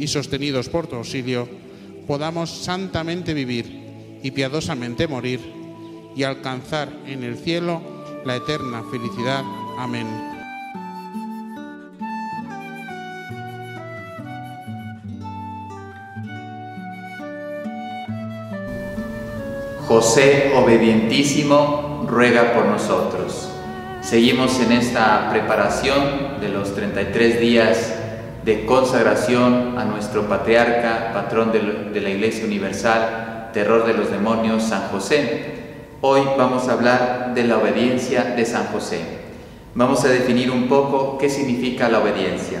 y sostenidos por tu auxilio, podamos santamente vivir y piadosamente morir y alcanzar en el cielo la eterna felicidad. Amén. José obedientísimo, ruega por nosotros. Seguimos en esta preparación de los 33 días de consagración a nuestro patriarca, patrón de la Iglesia Universal, terror de los demonios, San José. Hoy vamos a hablar de la obediencia de San José. Vamos a definir un poco qué significa la obediencia.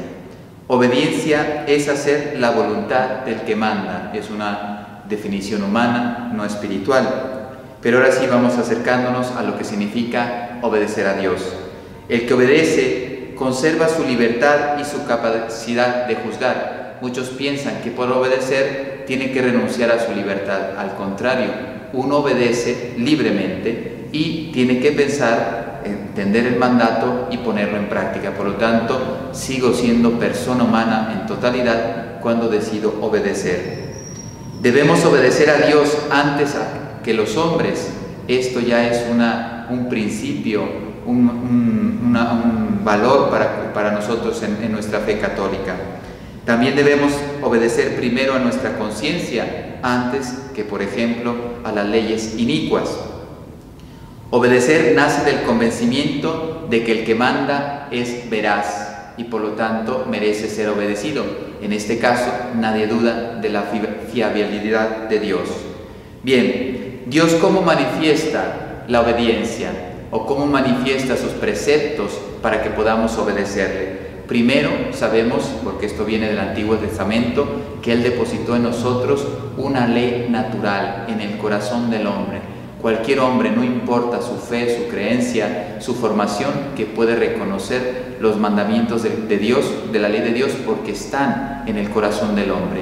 Obediencia es hacer la voluntad del que manda, es una definición humana, no espiritual. Pero ahora sí vamos acercándonos a lo que significa obedecer a Dios. El que obedece conserva su libertad y su capacidad de juzgar. Muchos piensan que por obedecer tiene que renunciar a su libertad. Al contrario, uno obedece libremente y tiene que pensar, entender el mandato y ponerlo en práctica. Por lo tanto, sigo siendo persona humana en totalidad cuando decido obedecer. Debemos obedecer a Dios antes que los hombres. Esto ya es una, un principio, un, valor para, para nosotros en, en nuestra fe católica. También debemos obedecer primero a nuestra conciencia antes que, por ejemplo, a las leyes inicuas. Obedecer nace del convencimiento de que el que manda es veraz, y por lo tanto merece ser obedecido. En este caso, nadie duda de la fiabilidad de Dios. Bien, Dios cómo manifiesta la obediencia o cómo manifiesta sus preceptos para que podamos obedecerle. Primero, sabemos, porque esto viene del Antiguo Testamento, que Él depositó en nosotros una ley natural en el corazón del hombre Cualquier hombre, no importa su fe, su creencia, su formación, que puede reconocer los mandamientos de, Dios, de la ley de Dios, porque están en el corazón del hombre.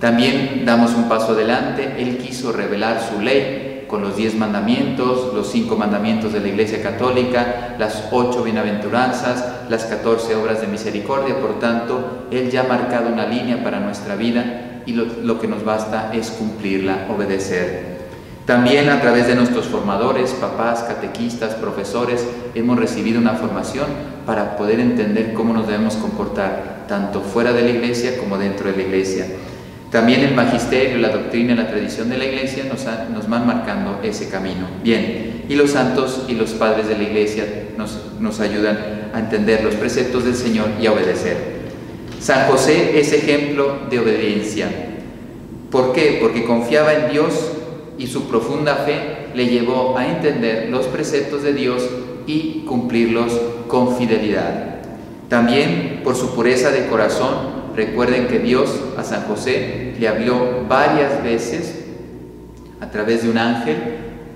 También damos un paso adelante, Él quiso revelar su ley con los diez mandamientos, los cinco mandamientos de la Iglesia Católica, las ocho bienaventuranzas, las catorce obras de misericordia. Por tanto, Él ya ha marcado una línea para nuestra vida y lo que nos basta es cumplirla, obedecer. También a través de nuestros formadores, papás, catequistas, profesores, hemos recibido una formación para poder entender cómo nos debemos comportar, tanto fuera de la iglesia como dentro de la iglesia. También el magisterio, la doctrina la tradición de la iglesia nos, van marcando ese camino. Bien, y los santos y los padres de la iglesia nos, nos ayudan a entender los preceptos del Señor y a obedecer. San José es ejemplo de obediencia. ¿Por qué? Porque confiaba en Dios y su profunda fe le llevó a entender los preceptos de Dios y cumplirlos con fidelidad. También por su pureza de corazón, recuerden que Dios a San José le habló varias veces a través de un ángel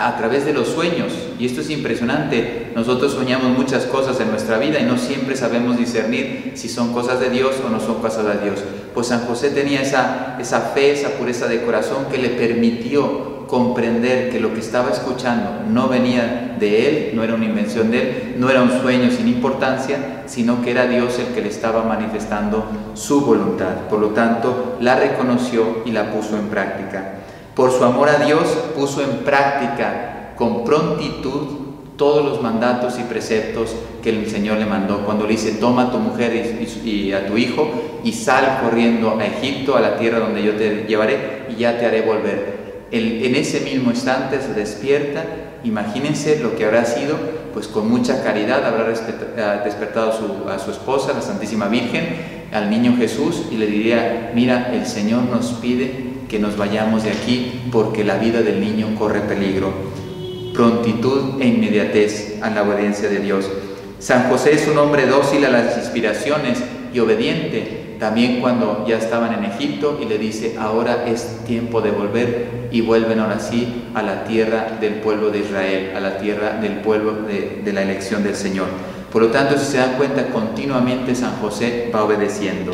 a través de los sueños. Y esto es impresionante. Nosotros soñamos muchas cosas en nuestra vida y no siempre sabemos discernir si son cosas de Dios o no son cosas de Dios. Pues San José tenía esa, esa fe, esa pureza de corazón que le permitió comprender que lo que estaba escuchando no venía de él, no era una invención de él, no era un sueño sin importancia, sino que era Dios el que le estaba manifestando su voluntad. Por lo tanto, la reconoció y la puso en práctica. Por su amor a Dios puso en práctica con prontitud todos los mandatos y preceptos que el Señor le mandó. Cuando le dice, toma a tu mujer y, a tu hijo y sal corriendo a Egipto, a la tierra donde yo te llevaré y ya te haré volver en ese mismo instante se despierta, imagínense lo que habrá sido, pues con mucha caridad habrá despertado a su esposa, la Santísima Virgen, al niño Jesús y le diría, mira, el Señor nos pide que nos vayamos de aquí porque la vida del niño corre peligro. Prontitud e inmediatez a la obediencia de Dios. San José es un hombre dócil a las inspiraciones y obediente también cuando ya estaban en Egipto y le dice, ahora es tiempo de volver y vuelven ahora sí a la tierra del pueblo de Israel, a la tierra del pueblo de, la elección del Señor. Por lo tanto, si se dan cuenta, continuamente San José va obedeciendo.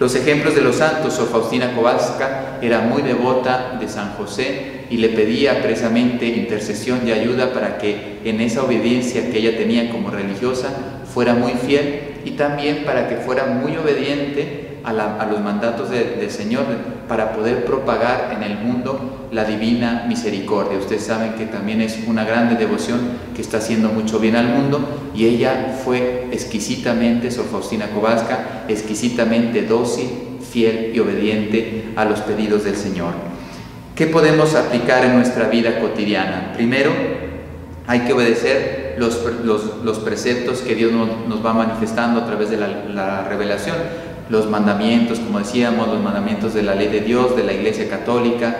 Los ejemplos de los santos, Sor Faustina Kowalska era muy devota de San José y le pedía precisamente intercesión y ayuda para que en esa obediencia que ella tenía como religiosa fuera muy fiel y también para que fuera muy obediente a, los mandatos del Señor para poder propagar en el mundo la divina misericordia. Ustedes saben que también es una grande devoción que está haciendo mucho bien al mundo y ella fue exquisitamente, Sor Faustina Kowalska, exquisitamente dócil, fiel y obediente a los pedidos del Señor. ¿Qué podemos aplicar en nuestra vida cotidiana? Primero, hay que obedecer los, los, preceptos que Dios nos, va manifestando a través de la, revelación, los mandamientos, como decíamos, los mandamientos de la ley de Dios, de la Iglesia Católica,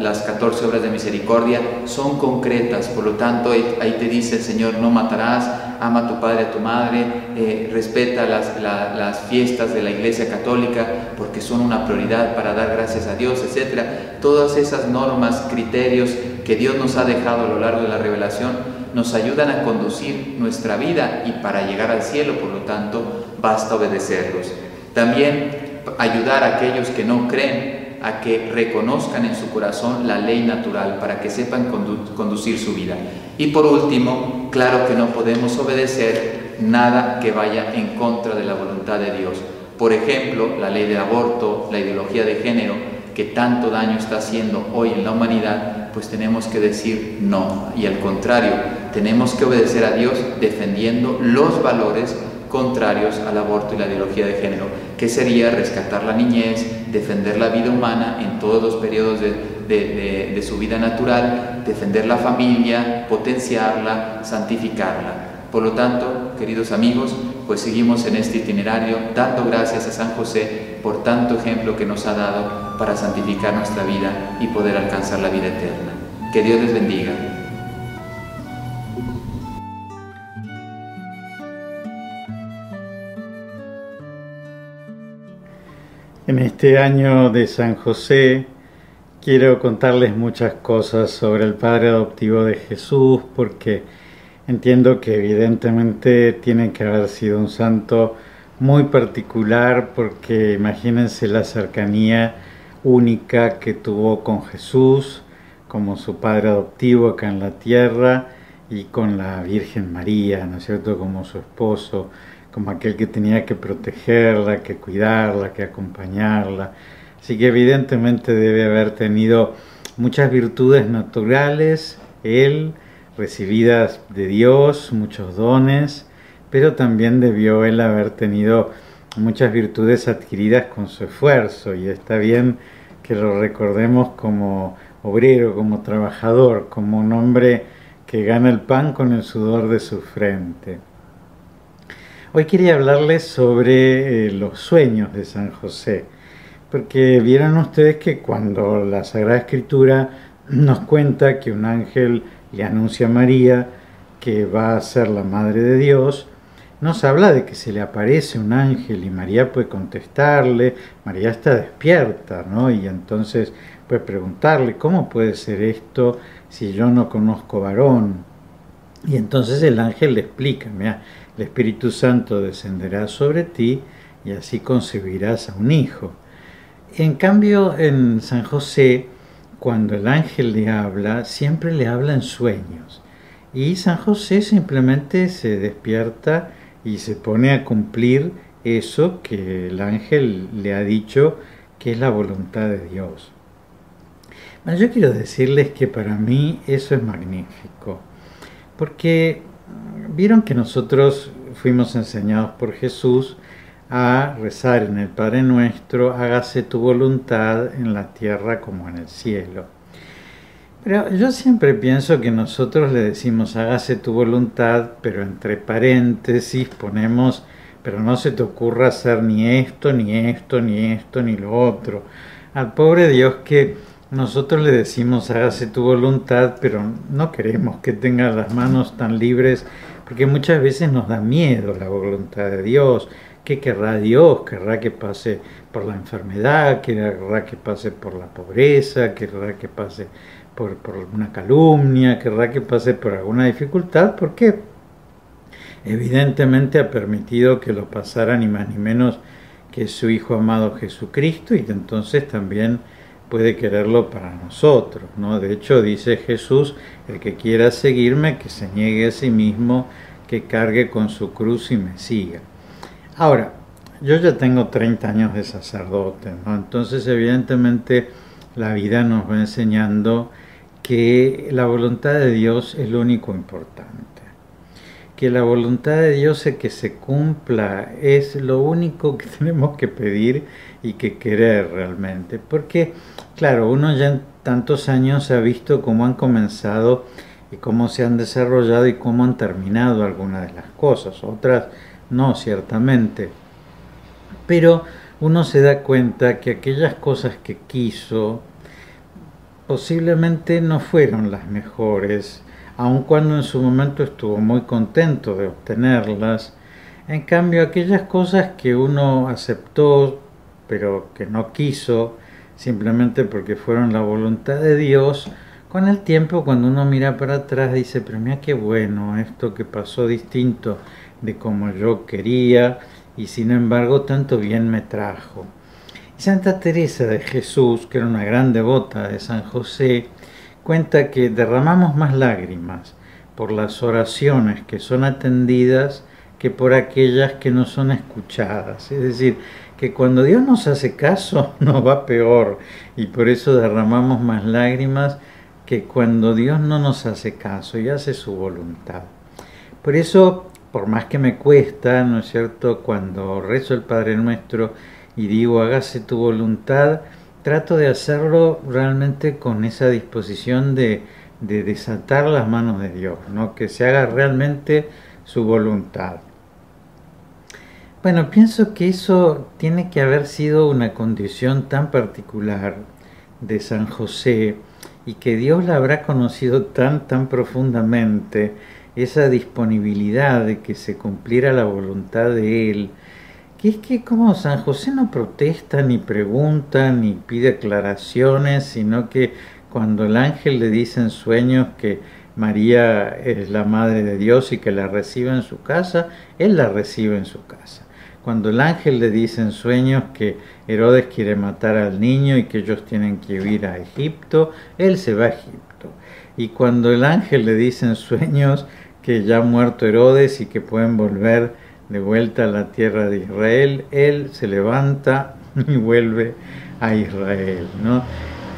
las 14 obras de misericordia, son concretas, por lo tanto ahí, te dice el Señor, no matarás, ama a tu padre, a tu madre, eh, respeta las, las, fiestas de la Iglesia Católica porque son una prioridad para dar gracias a Dios, etc. Todas esas normas, criterios que Dios nos ha dejado a lo largo de la revelación nos ayudan a conducir nuestra vida y para llegar al cielo, por lo tanto, basta obedecerlos. También ayudar a aquellos que no creen a que reconozcan en su corazón la ley natural para que sepan conducir su vida. Y por último, claro que no podemos obedecer nada que vaya en contra de la voluntad de Dios. Por ejemplo, la ley de aborto, la ideología de género, que tanto daño está haciendo hoy en la humanidad, pues tenemos que decir no. Y al contrario, tenemos que obedecer a Dios defendiendo los valores contrarios al aborto y la ideología de género, que sería rescatar la niñez, defender la vida humana en todos los periodos de, de, su vida natural, defender la familia, potenciarla, santificarla. Por lo tanto, queridos amigos, pues seguimos en este itinerario dando gracias a San José por tanto ejemplo que nos ha dado para santificar nuestra vida y poder alcanzar la vida eterna. Que Dios les bendiga. En este año de San José quiero contarles muchas cosas sobre el Padre adoptivo de Jesús porque entiendo que evidentemente tiene que haber sido un santo muy particular porque imagínense la cercanía única que tuvo con Jesús como su Padre adoptivo acá en la tierra y con la Virgen María, ¿no es cierto?, como su esposo como aquel que tenía que protegerla, que cuidarla, que acompañarla. Así que evidentemente debe haber tenido muchas virtudes naturales, él, recibidas de Dios, muchos dones, pero también debió él haber tenido muchas virtudes adquiridas con su esfuerzo y está bien que lo recordemos como obrero, como trabajador, como un hombre que gana el pan con el sudor de su frente. Hoy quería hablarles sobre eh, los sueños de San José, porque vieron ustedes que cuando la Sagrada Escritura nos cuenta que un ángel le anuncia a María que va a ser la Madre de Dios, nos habla de que se le aparece un ángel y María puede contestarle, María está despierta, ¿no? Y entonces puede preguntarle, ¿cómo puede ser esto si yo no conozco varón? Y entonces el ángel le explica, mira, el Espíritu Santo descenderá sobre ti y así concebirás a un hijo. En cambio, en San José, cuando el ángel le habla, siempre le habla en sueños. Y San José simplemente se despierta y se pone a cumplir eso que el ángel le ha dicho que es la voluntad de Dios. Bueno, yo quiero decirles que para mí eso es magnífico, porque vieron que nosotros fuimos enseñados por Jesús a rezar en el Padre Nuestro, hágase tu voluntad en la tierra como en el cielo. Pero yo siempre pienso que nosotros le decimos hágase tu voluntad, pero entre paréntesis ponemos, pero no se te ocurra hacer ni esto, ni esto, ni esto, ni lo otro. Al pobre Dios que nosotros le decimos hágase tu voluntad, pero no queremos que tenga las manos tan libres, porque muchas veces nos da miedo la voluntad de Dios ¿Qué querrá Dios? ¿Querrá que pase por la enfermedad? ¿Querrá que pase por la pobreza? ¿Querrá que pase por, por una calumnia? ¿Querrá que pase por alguna dificultad? Porque evidentemente ha permitido que lo pasara ni más ni menos que su Hijo amado Jesucristo y entonces también puede quererlo para nosotros. ¿no? De hecho dice Jesús, el que quiera seguirme, que se niegue a sí mismo, que cargue con su cruz y me siga. Ahora, yo ya tengo 30 años de sacerdote, ¿no? entonces evidentemente la vida nos va enseñando que la voluntad de Dios es lo único importante, que la voluntad de Dios es que se cumpla, es lo único que tenemos que pedir y que querer realmente, porque claro, uno ya en tantos años ha visto cómo han comenzado y cómo se han desarrollado y cómo han terminado algunas de las cosas, otras no, ciertamente. Pero uno se da cuenta que aquellas cosas que quiso posiblemente no fueron las mejores, aun cuando en su momento estuvo muy contento de obtenerlas. En cambio, aquellas cosas que uno aceptó, pero que no quiso, simplemente porque fueron la voluntad de Dios, con el tiempo cuando uno mira para atrás dice, pero mira qué bueno, esto que pasó distinto de como yo quería y sin embargo tanto bien me trajo. Santa Teresa de Jesús, que era una gran devota de San José, cuenta que derramamos más lágrimas por las oraciones que son atendidas que por aquellas que no son escuchadas. Es decir, que cuando Dios nos hace caso nos va peor y por eso derramamos más lágrimas que cuando Dios no nos hace caso y hace su voluntad. Por eso por más que me cuesta, ¿no es cierto?, cuando rezo el Padre Nuestro y digo hágase tu voluntad, trato de hacerlo realmente con esa disposición de, de desatar las manos de Dios, ¿no? que se haga realmente su voluntad. Bueno, pienso que eso tiene que haber sido una condición tan particular de San José y que Dios la habrá conocido tan, tan profundamente esa disponibilidad de que se cumpliera la voluntad de Él, que es que como San José no protesta, ni pregunta, ni pide aclaraciones, sino que cuando el ángel le dice en sueños que María es la Madre de Dios y que la recibe en su casa, Él la recibe en su casa. Cuando el ángel le dice en sueños que Herodes quiere matar al niño y que ellos tienen que ir a Egipto, Él se va a Egipto. Y cuando el ángel le dice en sueños que ya ha muerto Herodes y que pueden volver de vuelta a la tierra de Israel, él se levanta y vuelve a Israel, ¿no?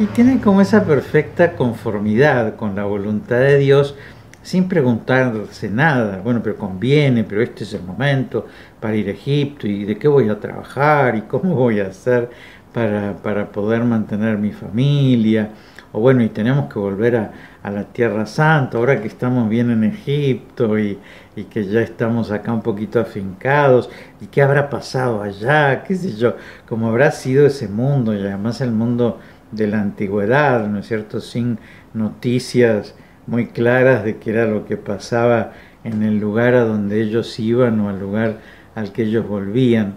Y tiene como esa perfecta conformidad con la voluntad de Dios sin preguntarse nada. Bueno, pero conviene, pero este es el momento para ir a Egipto y de qué voy a trabajar y cómo voy a hacer para, para poder mantener mi familia. O bueno, y tenemos que volver a, a la Tierra Santa, ahora que estamos bien en Egipto y, y, que ya estamos acá un poquito afincados, y qué habrá pasado allá, qué sé yo, cómo habrá sido ese mundo, y además el mundo de la antigüedad, ¿no es cierto?, sin noticias muy claras de qué era lo que pasaba en el lugar a donde ellos iban o al lugar al que ellos volvían.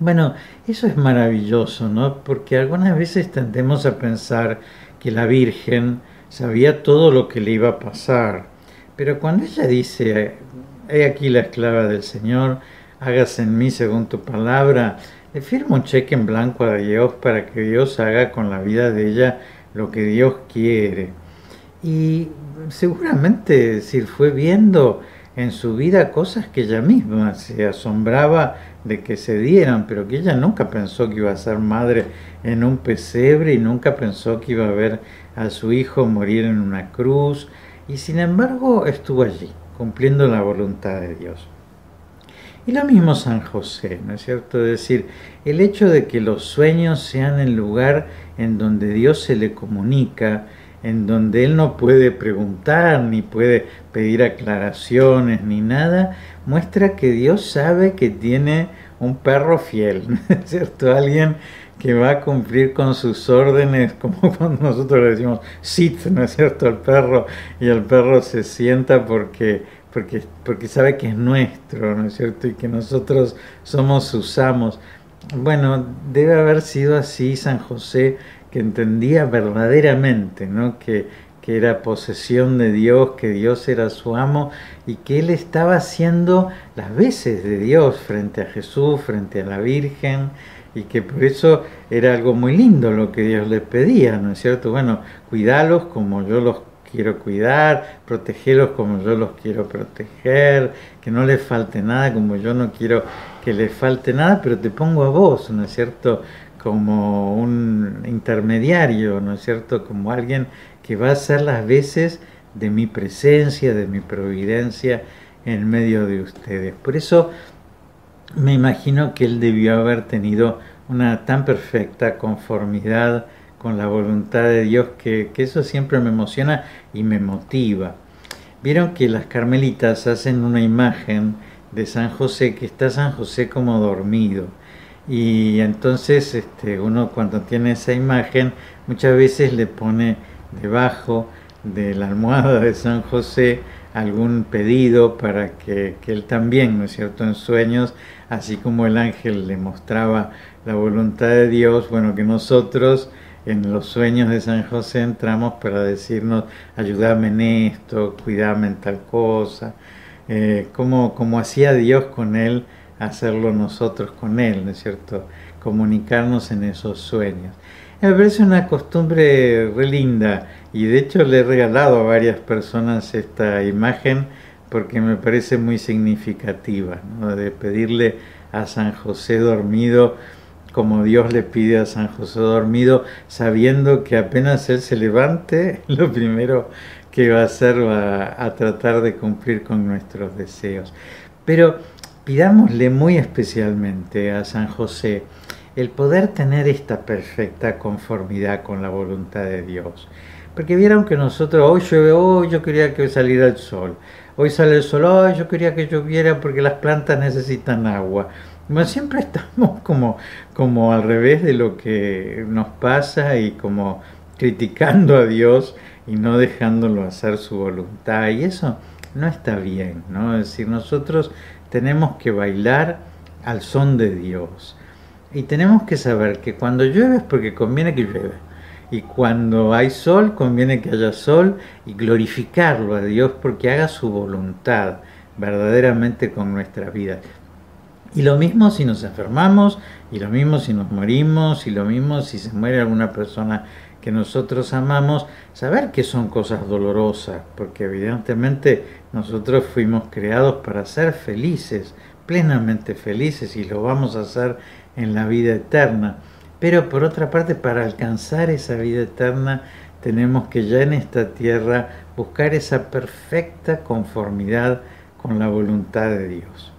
Bueno, eso es maravilloso, ¿no? Porque algunas veces tendemos a pensar que la Virgen sabía todo lo que le iba a pasar. Pero cuando ella dice, he aquí la esclava del Señor, hágase en mí según tu palabra, le firma un cheque en blanco a Dios para que Dios haga con la vida de ella lo que Dios quiere. Y seguramente si fue viendo en su vida cosas que ella misma se asombraba de que se dieran, pero que ella nunca pensó que iba a ser madre en un pesebre y nunca pensó que iba a ver a su hijo morir en una cruz, y sin embargo estuvo allí, cumpliendo la voluntad de Dios. Y lo mismo San José, ¿no es cierto? Es decir, el hecho de que los sueños sean el lugar en donde Dios se le comunica, en donde él no puede preguntar, ni puede pedir aclaraciones, ni nada, muestra que Dios sabe que tiene un perro fiel, ¿no es cierto? Alguien que va a cumplir con sus órdenes, como cuando nosotros le decimos sit, ¿no es cierto?, al perro, y el perro se sienta porque, porque, porque sabe que es nuestro, ¿no es cierto?, y que nosotros somos sus amos. Bueno, debe haber sido así San José que entendía verdaderamente, ¿no? que, que era posesión de Dios, que Dios era su amo y que él estaba haciendo las veces de Dios frente a Jesús, frente a la Virgen, y que por eso era algo muy lindo lo que Dios le pedía, ¿no es cierto? Bueno, cuidalos como yo los quiero cuidar, protegerlos como yo los quiero proteger, que no les falte nada como yo no quiero que les falte nada, pero te pongo a vos, ¿no es cierto? Como un intermediario, ¿no es cierto? Como alguien que va a ser las veces de mi presencia, de mi providencia en medio de ustedes. Por eso me imagino que él debió haber tenido una tan perfecta conformidad con la voluntad de Dios que, que eso siempre me emociona y me motiva. Vieron que las carmelitas hacen una imagen de San José, que está San José como dormido y entonces este, uno cuando tiene esa imagen muchas veces le pone debajo de la almohada de San José algún pedido para que, que, él también, ¿no es cierto?, en sueños, así como el ángel le mostraba la voluntad de Dios, bueno, que nosotros en los sueños de San José entramos para decirnos, ayúdame en esto, cuídame en tal cosa, eh, como, como hacía Dios con él hacerlo nosotros con Él, ¿no es cierto? Comunicarnos en esos sueños. Me parece una costumbre re linda y de hecho le he regalado a varias personas esta imagen porque me parece muy significativa, ¿no? de pedirle a San José dormido como Dios le pide a San José dormido, sabiendo que apenas Él se levante, lo primero que va a hacer va a tratar de cumplir con nuestros deseos. Pero pidámosle muy especialmente a San José el poder tener esta perfecta conformidad con la voluntad de Dios. Porque vieron que nosotros, hoy llueve, hoy yo quería que saliera el sol, hoy sale el sol, hoy yo quería que lloviera porque las plantas necesitan agua. Bueno, siempre estamos como, como al revés de lo que nos pasa y como criticando a Dios y no dejándolo hacer su voluntad. Y eso no está bien, ¿no? Es decir, nosotros tenemos que bailar al son de Dios. Y tenemos que saber que cuando llueve es porque conviene que llueva. Y cuando hay sol, conviene que haya sol y glorificarlo a Dios porque haga su voluntad verdaderamente con nuestra vida. Y lo mismo si nos enfermamos, y lo mismo si nos morimos, y lo mismo si se muere alguna persona que nosotros amamos, saber que son cosas dolorosas, porque evidentemente nosotros fuimos creados para ser felices, plenamente felices, y lo vamos a hacer en la vida eterna. Pero por otra parte, para alcanzar esa vida eterna, tenemos que ya en esta tierra buscar esa perfecta conformidad con la voluntad de Dios.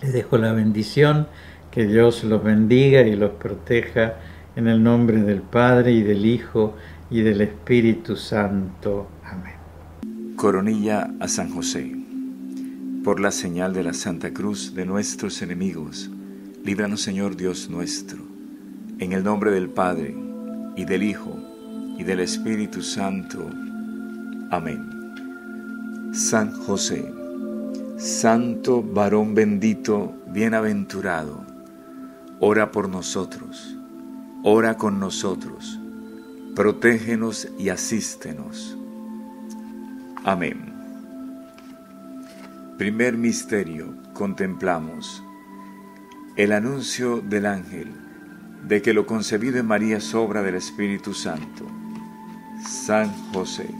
Les dejo la bendición, que Dios los bendiga y los proteja en el nombre del Padre y del Hijo y del Espíritu Santo. Amén. Coronilla a San José. Por la señal de la Santa Cruz de nuestros enemigos, líbranos Señor Dios nuestro. En el nombre del Padre y del Hijo y del Espíritu Santo. Amén. San José, Santo varón bendito, bienaventurado, ora por nosotros, ora con nosotros, protégenos y asístenos. Amén. Primer misterio, contemplamos el anuncio del ángel de que lo concebido en María es obra del Espíritu Santo. San José,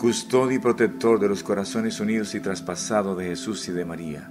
custodio y protector de los corazones unidos y traspasados de Jesús y de María.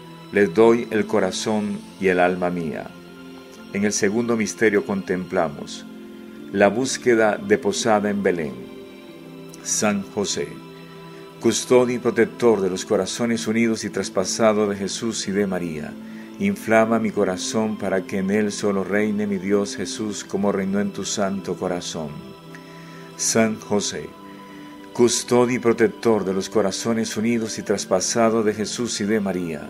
les doy el corazón y el alma mía. En el segundo misterio contemplamos la búsqueda de posada en Belén. San José, custodio y protector de los corazones unidos y traspasados de Jesús y de María, Inflama mi corazón para que en él solo reine mi Dios Jesús como reinó en tu santo corazón. San José, custodio y protector de los corazones unidos y traspasados de Jesús y de María,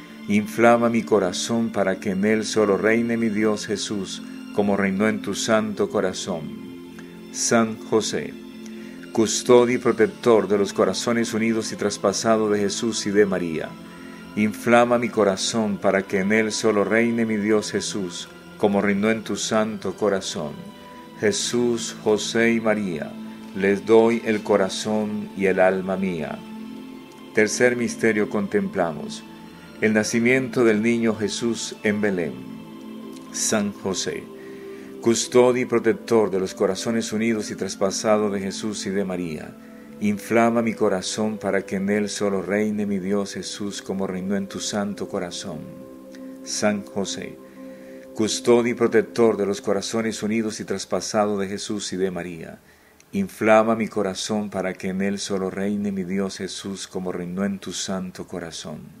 inflama mi corazón para que en él solo reine mi Dios Jesús como reinó en tu santo corazón. San José, custodio y protector de los corazones unidos y traspasados de Jesús y de María, Inflama mi corazón para que en él solo reine mi Dios Jesús, como reinó en tu santo corazón. Jesús, José y María, les doy el corazón y el alma mía. Tercer misterio contemplamos. El nacimiento del niño Jesús en Belén. San José, custodio y protector de los corazones unidos y traspasados de Jesús y de María Inflama mi corazón para que en él solo reine mi Dios Jesús como reinó en tu santo corazón. San José, custodio y protector de los corazones unidos y traspasados de Jesús y de María, inflama mi corazón para que en él solo reine mi Dios Jesús como reinó en tu santo corazón.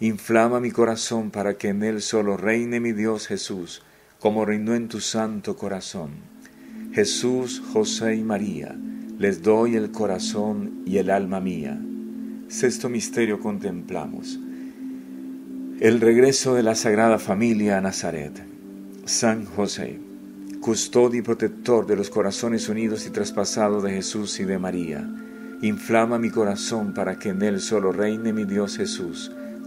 Inflama mi corazón para que en él solo reine mi Dios Jesús, como reinó en tu santo corazón. Jesús, José y María, les doy el corazón y el alma mía. Sexto misterio contemplamos. El regreso de la Sagrada Familia a Nazaret. San José, custodio y protector de los corazones unidos y traspasados de Jesús y de María, inflama mi corazón para que en él solo reine mi Dios Jesús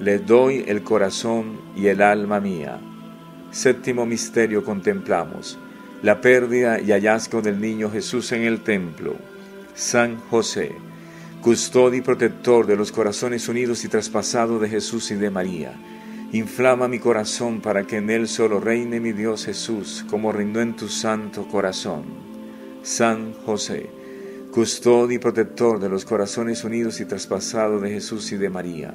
le doy el corazón y el alma mía. Séptimo misterio contemplamos, la pérdida y hallazgo del niño Jesús en el templo. San José, custodio y protector de los corazones unidos y traspasados de Jesús y de María. Inflama mi corazón para que en él solo reine mi Dios Jesús, como reinó en tu santo corazón. San José, custodio y protector de los corazones unidos y traspasados de Jesús y de María.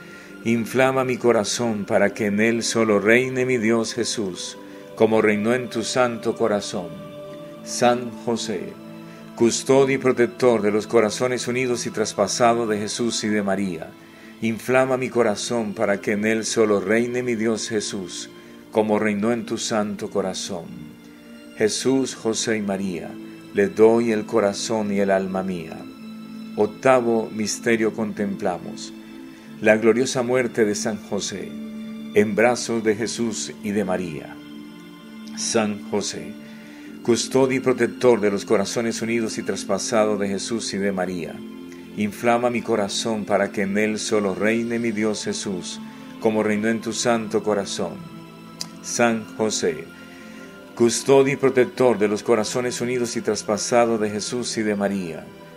inflama mi corazón para que en él solo reine mi Dios Jesús, como reinó en tu santo corazón. San José, custodio y protector de los corazones unidos y traspasados de Jesús y de María, inflama mi corazón para que en él solo reine mi Dios Jesús, como reinó en tu santo corazón. Jesús, José y María, le doy el corazón y el alma mía. Octavo misterio contemplamos, la gloriosa muerte de San José, en brazos de Jesús y de María. San José, custodio y protector de los corazones unidos y traspasados de Jesús y de María. Inflama mi corazón para que en él solo reine mi Dios Jesús, como reinó en tu santo corazón. San José, custodio y protector de los corazones unidos y traspasados de Jesús y de María.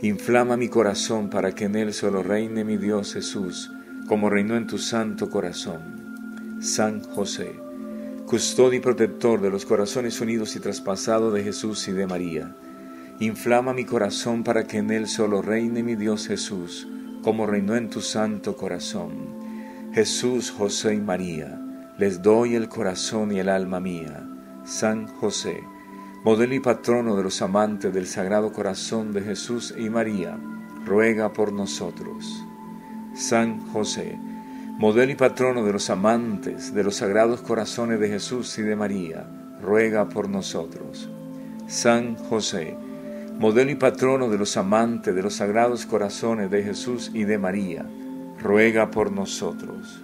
Inflama mi corazón para que en él solo reine mi Dios Jesús, como reinó en tu santo corazón. San José, custodio y protector de los corazones unidos y traspasados de Jesús y de María. Inflama mi corazón para que en él solo reine mi Dios Jesús, como reinó en tu santo corazón. Jesús, José y María, les doy el corazón y el alma mía. San José, modelo y patrono de los amantes del Sagrado Corazón de Jesús y María, ruega por nosotros. San José, modelo y patrono de los amantes de los sagrados corazones de Jesús y de María, ruega por nosotros. San José, modelo y patrono de los amantes de los sagrados corazones de Jesús y de María, ruega por nosotros.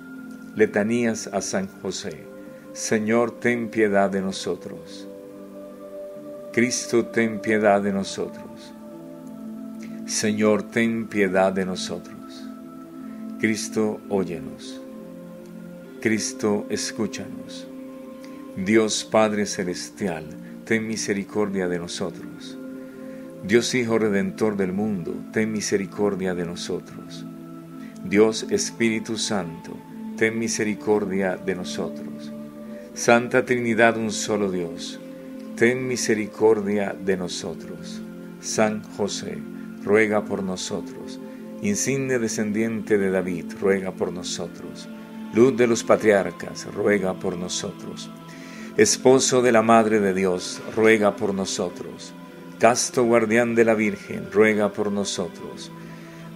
Letanías a San José. Señor, ten piedad de nosotros. Cristo, ten piedad de nosotros. Señor, ten piedad de nosotros. Cristo, óyenos. Cristo, escúchanos. Dios Padre Celestial, ten misericordia de nosotros. Dios Hijo Redentor del mundo, ten misericordia de nosotros. Dios Espíritu Santo, ten misericordia de nosotros. Santa Trinidad, un solo Dios, ten misericordia de nosotros. San José, ruega por nosotros. Insigne descendiente de David, ruega por nosotros. Luz de los patriarcas, ruega por nosotros. Esposo de la Madre de Dios, ruega por nosotros. Casto guardián de la Virgen, ruega por nosotros.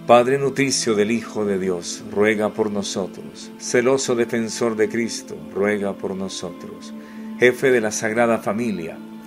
Padre nutricio del Hijo de Dios, ruega por nosotros. Celoso defensor de Cristo, ruega por nosotros. Jefe de la Sagrada Familia,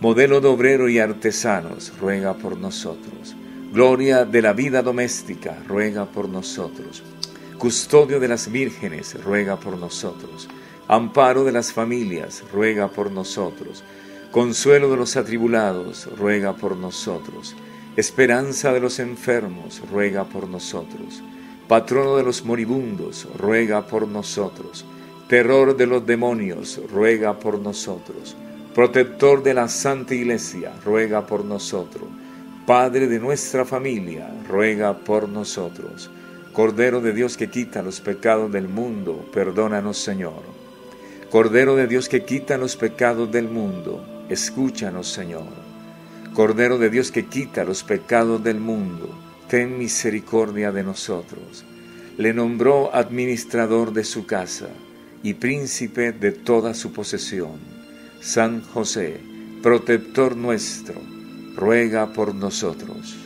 Modelo de obrero y artesanos, ruega por nosotros Gloria de la vida doméstica, ruega por nosotros. Custodio de las vírgenes, ruega por nosotros. Amparo de las familias, ruega por nosotros. Consuelo de los atribulados, ruega por nosotros. Esperanza de los enfermos, ruega por nosotros. Patrono de los moribundos, ruega por nosotros. Terror de los demonios, ruega por nosotros. Protector de la Santa Iglesia, ruega por nosotros Padre de nuestra familia, ruega por nosotros. Cordero de Dios que quita los pecados del mundo, perdónanos Señor. Cordero de Dios que quita los pecados del mundo, escúchanos Señor. Cordero de Dios que quita los pecados del mundo, ten misericordia de nosotros. Le nombró administrador de su casa y príncipe de toda su posesión. San José, protector nuestro, ruega por nosotros.